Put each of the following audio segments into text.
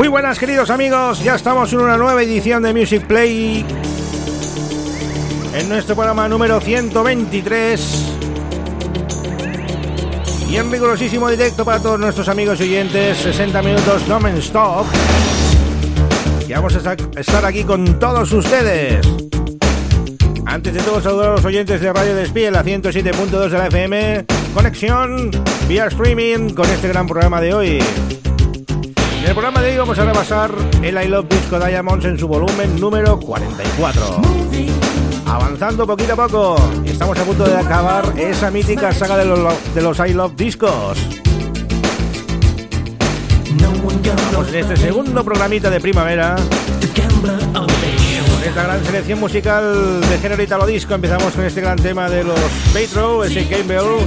Muy buenas queridos amigos, ya estamos en una nueva edición de Music Play en nuestro programa número 123 y en rigurosísimo directo para todos nuestros amigos y oyentes, 60 minutos no stop. Y vamos a estar aquí con todos ustedes. Antes de todo, saludar a los oyentes de Radio Despiel, la 107.2 de la FM. Conexión vía streaming con este gran programa de hoy. En el programa de hoy vamos a repasar el I Love Disco Diamonds en su volumen número 44. Avanzando poquito a poco, estamos a punto de acabar esa mítica saga de los, de los I Love Discos. Vamos en este segundo programita de primavera. Con esta gran selección musical de género italo disco, empezamos con este gran tema de los Petro, ese Campbell.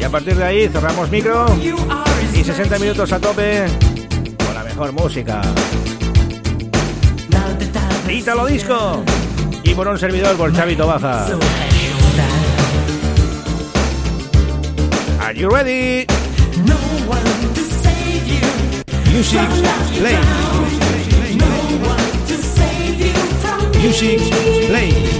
Y a partir de ahí cerramos micro y 60 minutos a tope mejor música. Italo disco y por un servidor por Chavito Baja. Are you ready? Music play. Music play.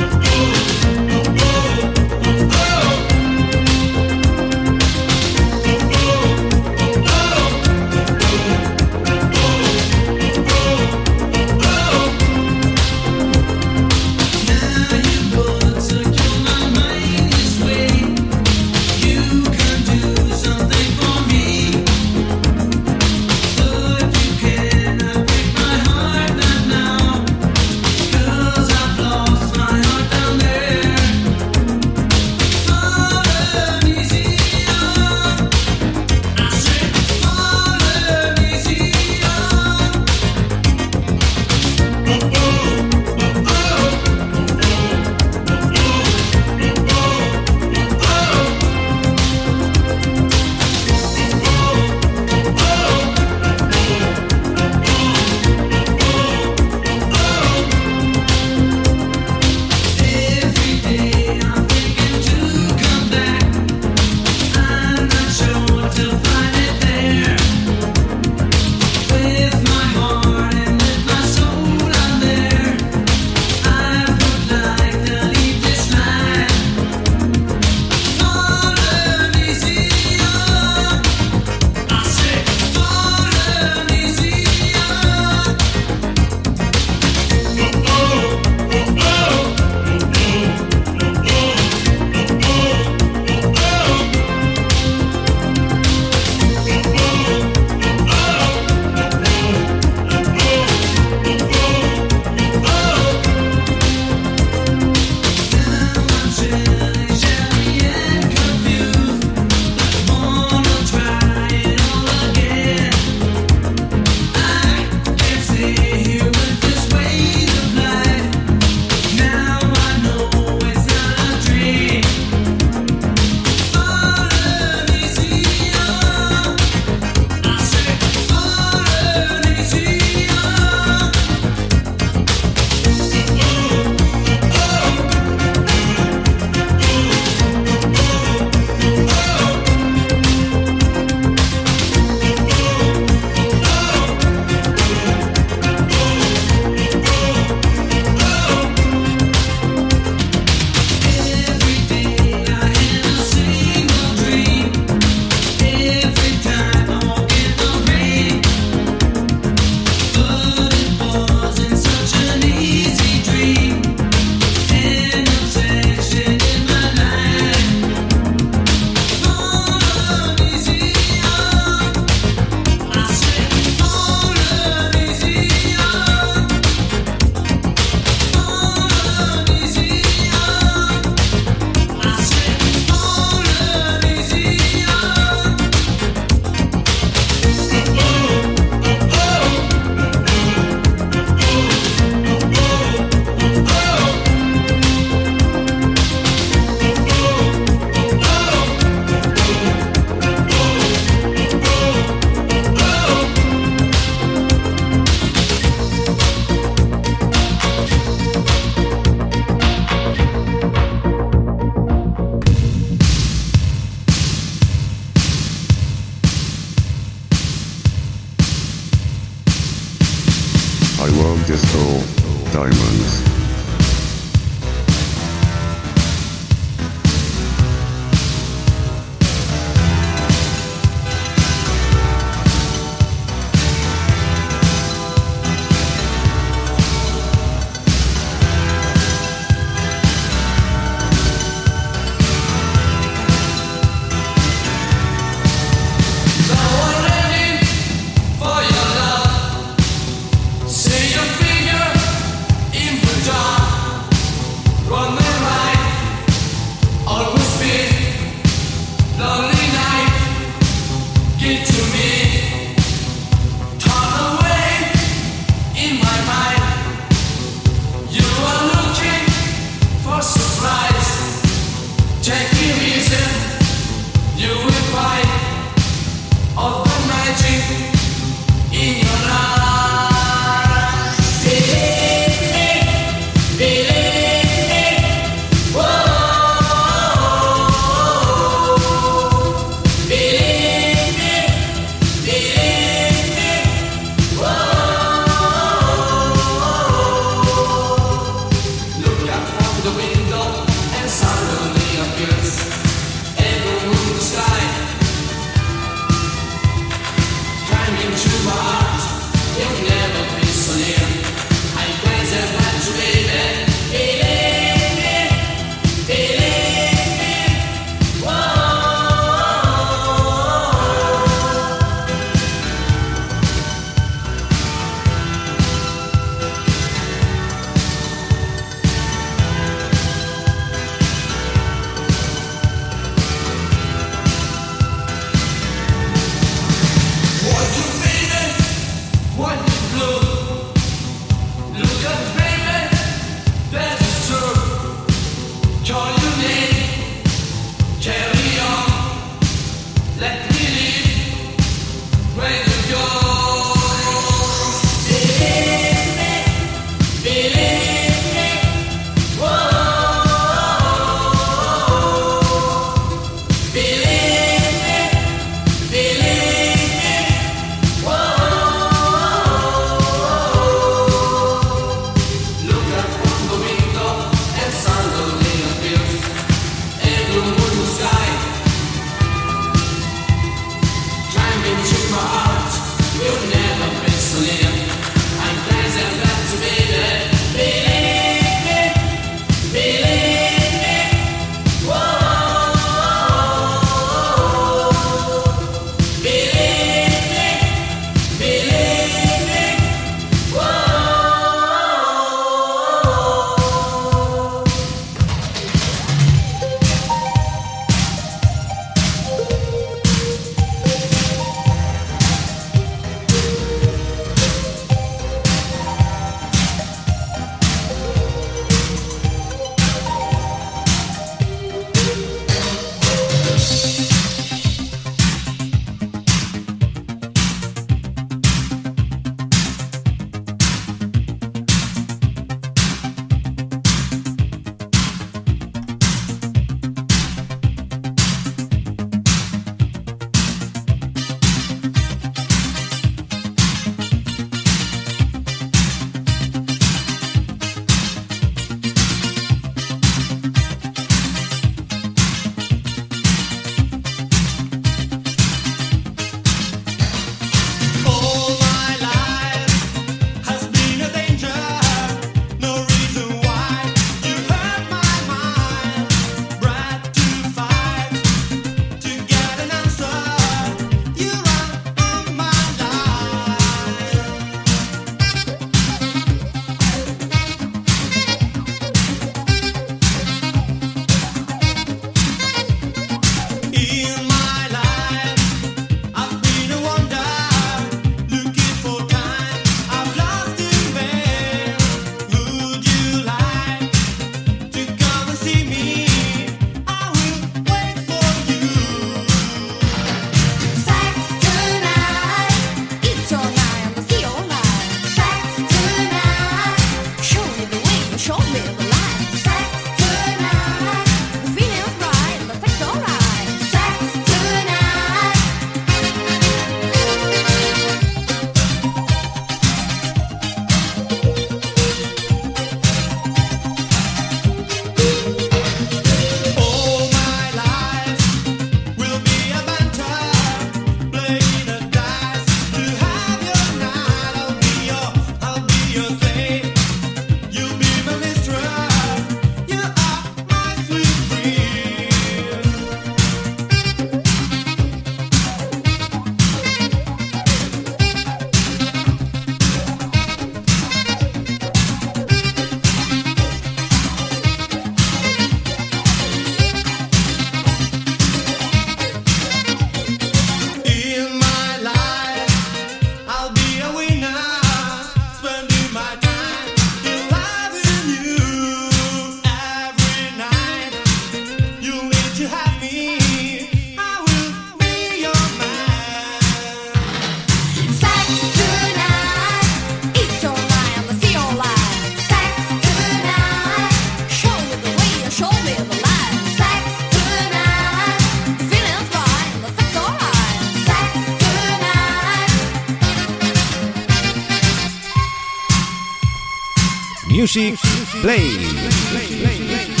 Music Play.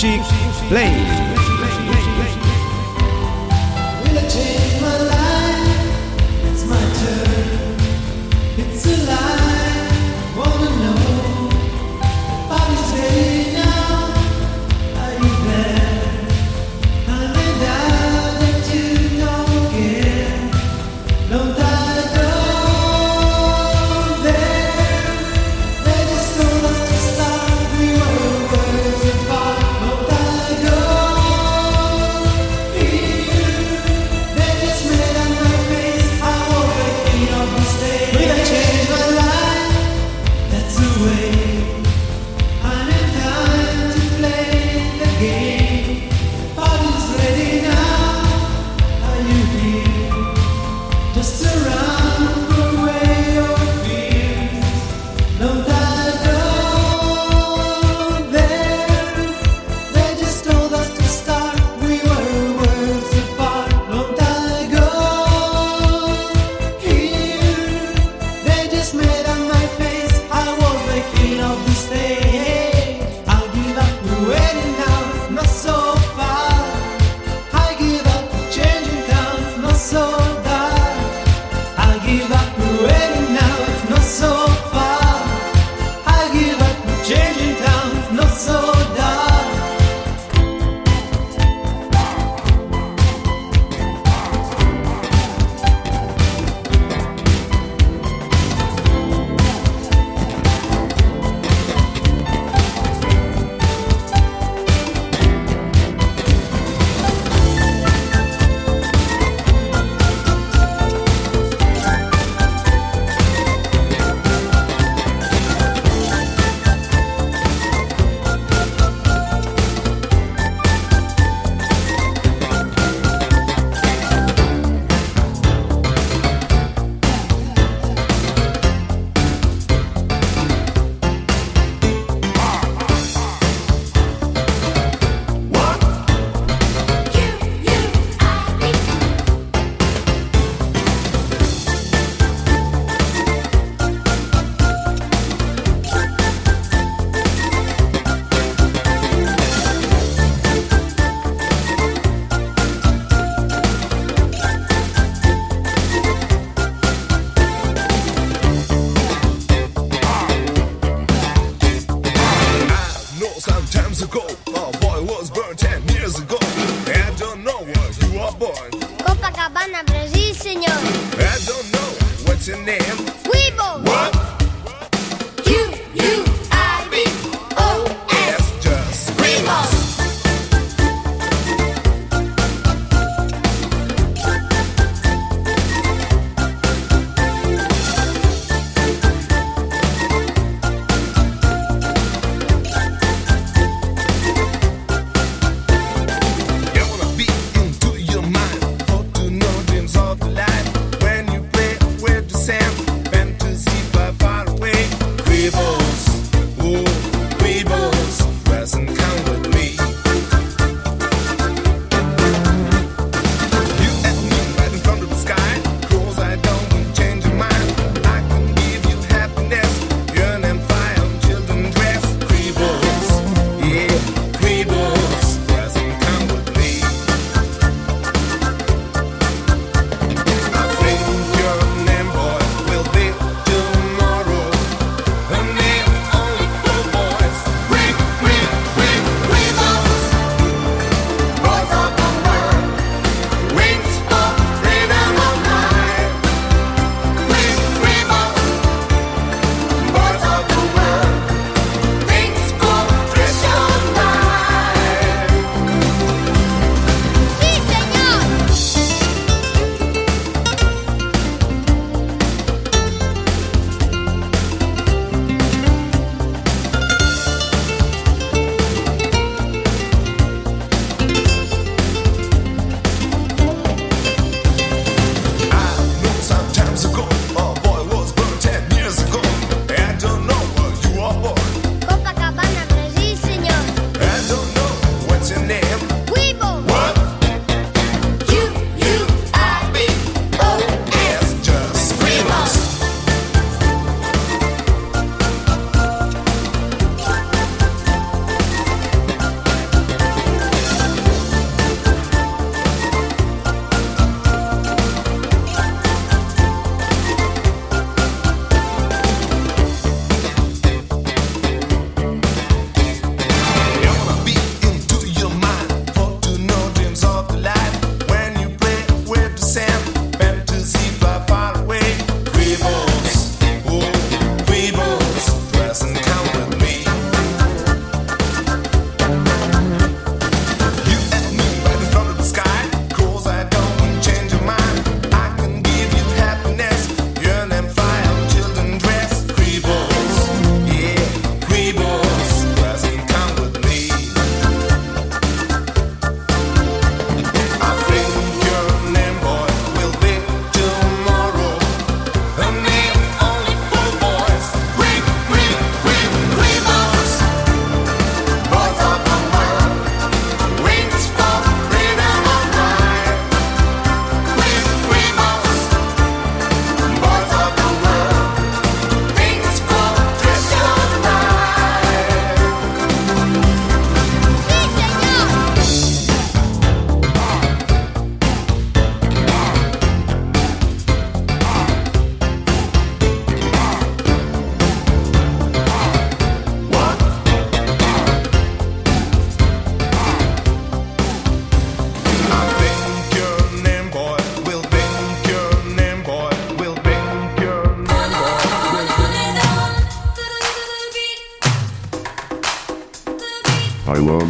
Music Play.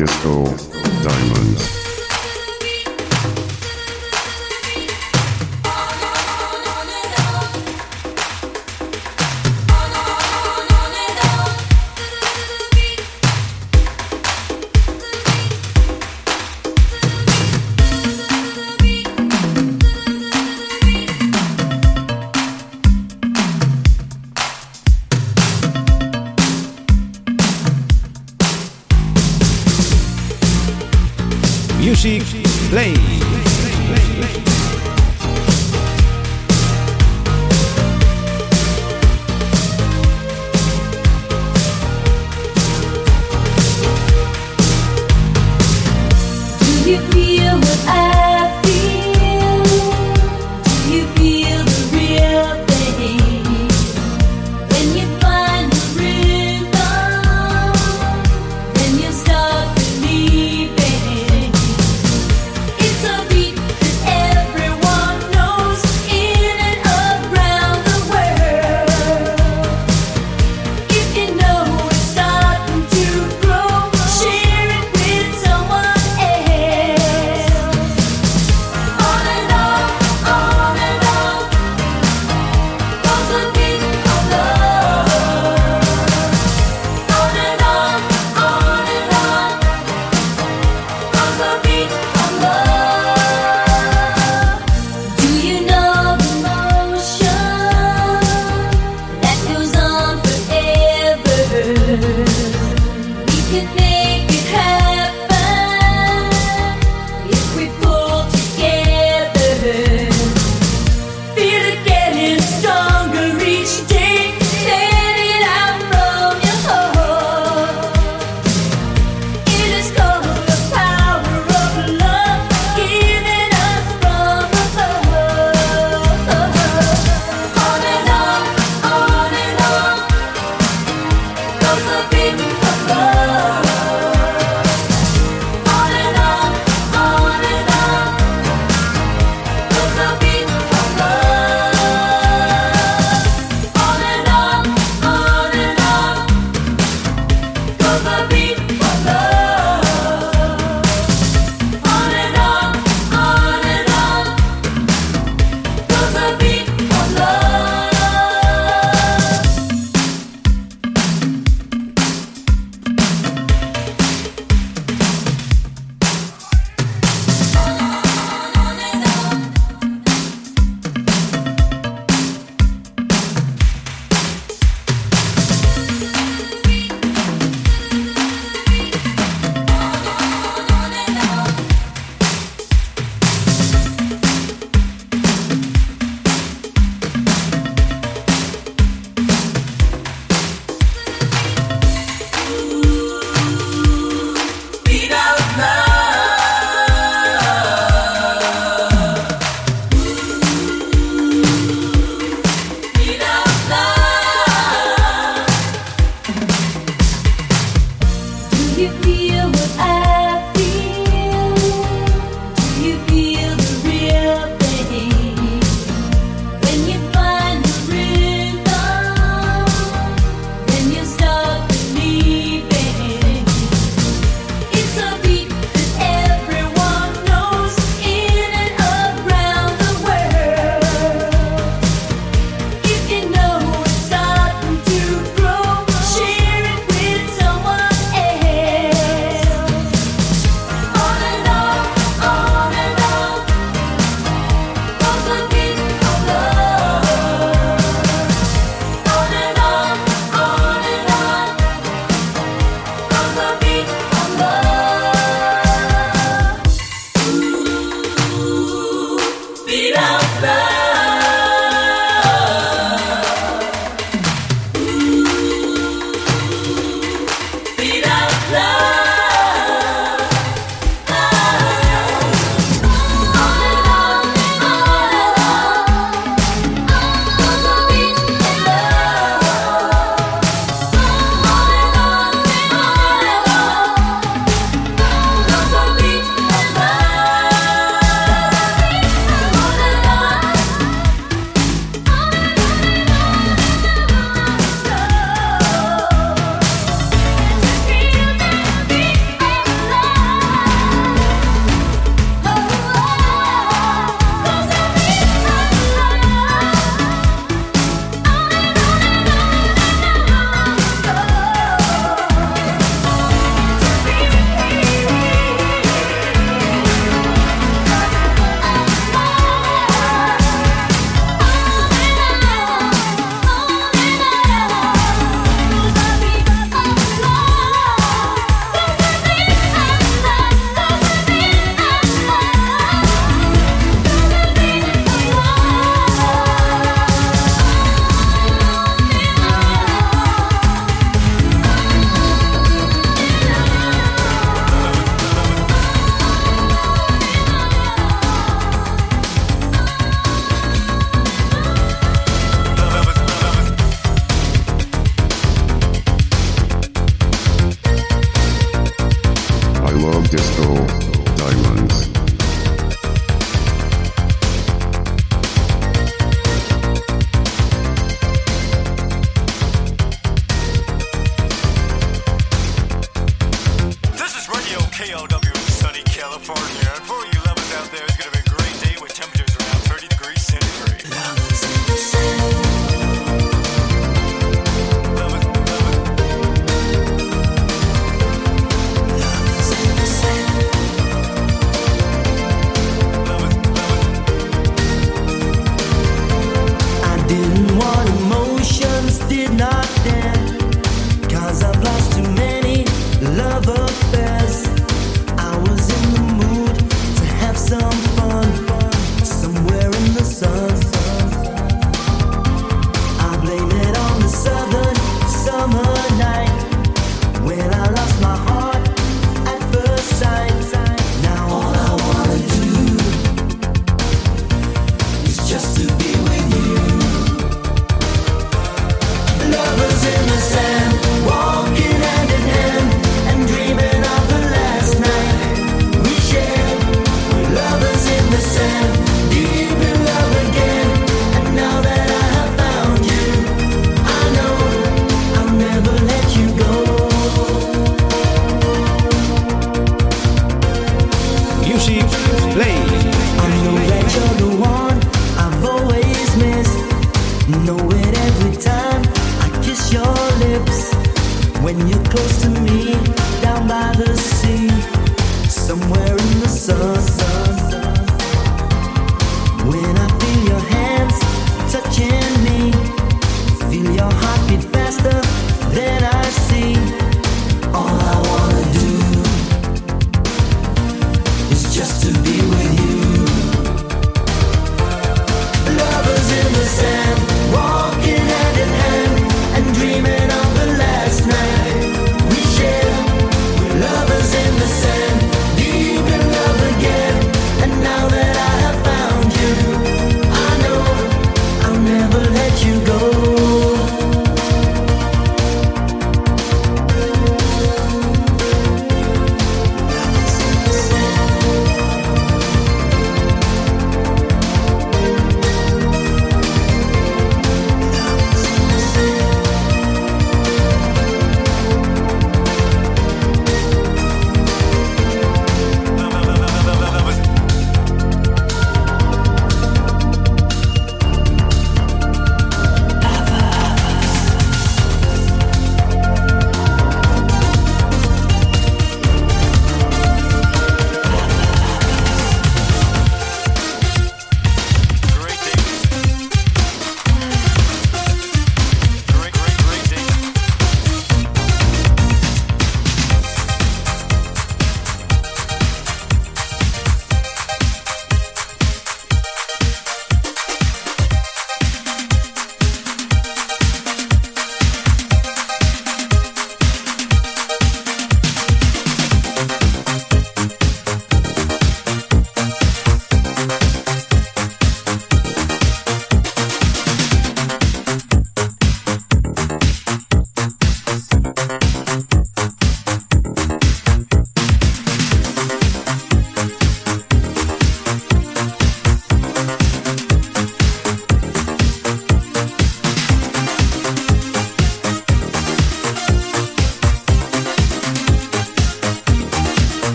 disco.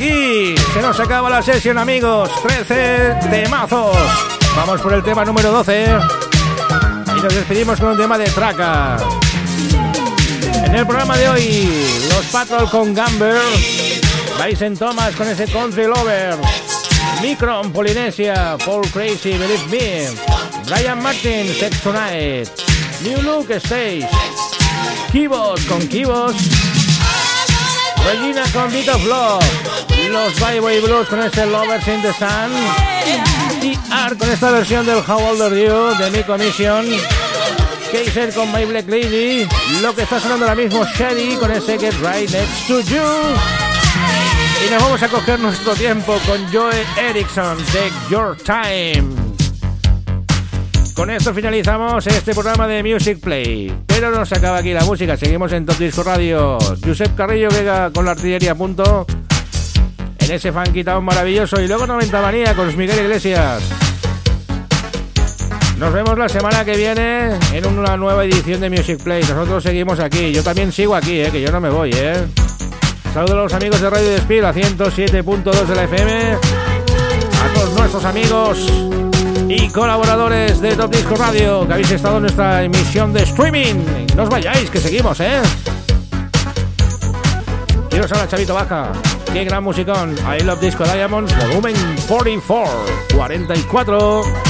Se nos acaba la sesión amigos. 13 temazos. Vamos por el tema número 12. Y nos despedimos con un tema de traca. En el programa de hoy, los Patrol con Gamber, Bison Thomas con ese Country Lover, Micron Polinesia, Paul Crazy, Believe Me, Brian Martin, Sex Tonight, New Look Stage, Kibos con Kibos, Regina con Beat of Love, los Byway Blues con ese Lovers in the Sun, y Art con esta versión del How Old Are You de Mi Commission. Kaiser con My Black Lady, lo que está sonando ahora mismo Shady con ese Get Right Next to You. Y nos vamos a coger nuestro tiempo con Joe Erickson, Take Your Time. Con esto finalizamos este programa de Music Play. Pero no se acaba aquí la música, seguimos en Top Disco Radio. Josep Carrillo llega con la artillería a punto. Ese funky maravilloso. Y luego 90 Manía con Miguel Iglesias. Nos vemos la semana que viene en una nueva edición de Music Play. Nosotros seguimos aquí. Yo también sigo aquí, eh, que yo no me voy, ¿eh? Saludos a los amigos de Radio Despil a 107.2 de la FM. A todos nuestros amigos y colaboradores de Top Disco Radio que habéis estado en nuestra emisión de streaming. No os vayáis, que seguimos, ¿eh? Quiero saber Chavito Baja. Qué gran musicón. I Love Disco Diamonds, volumen 44. 44.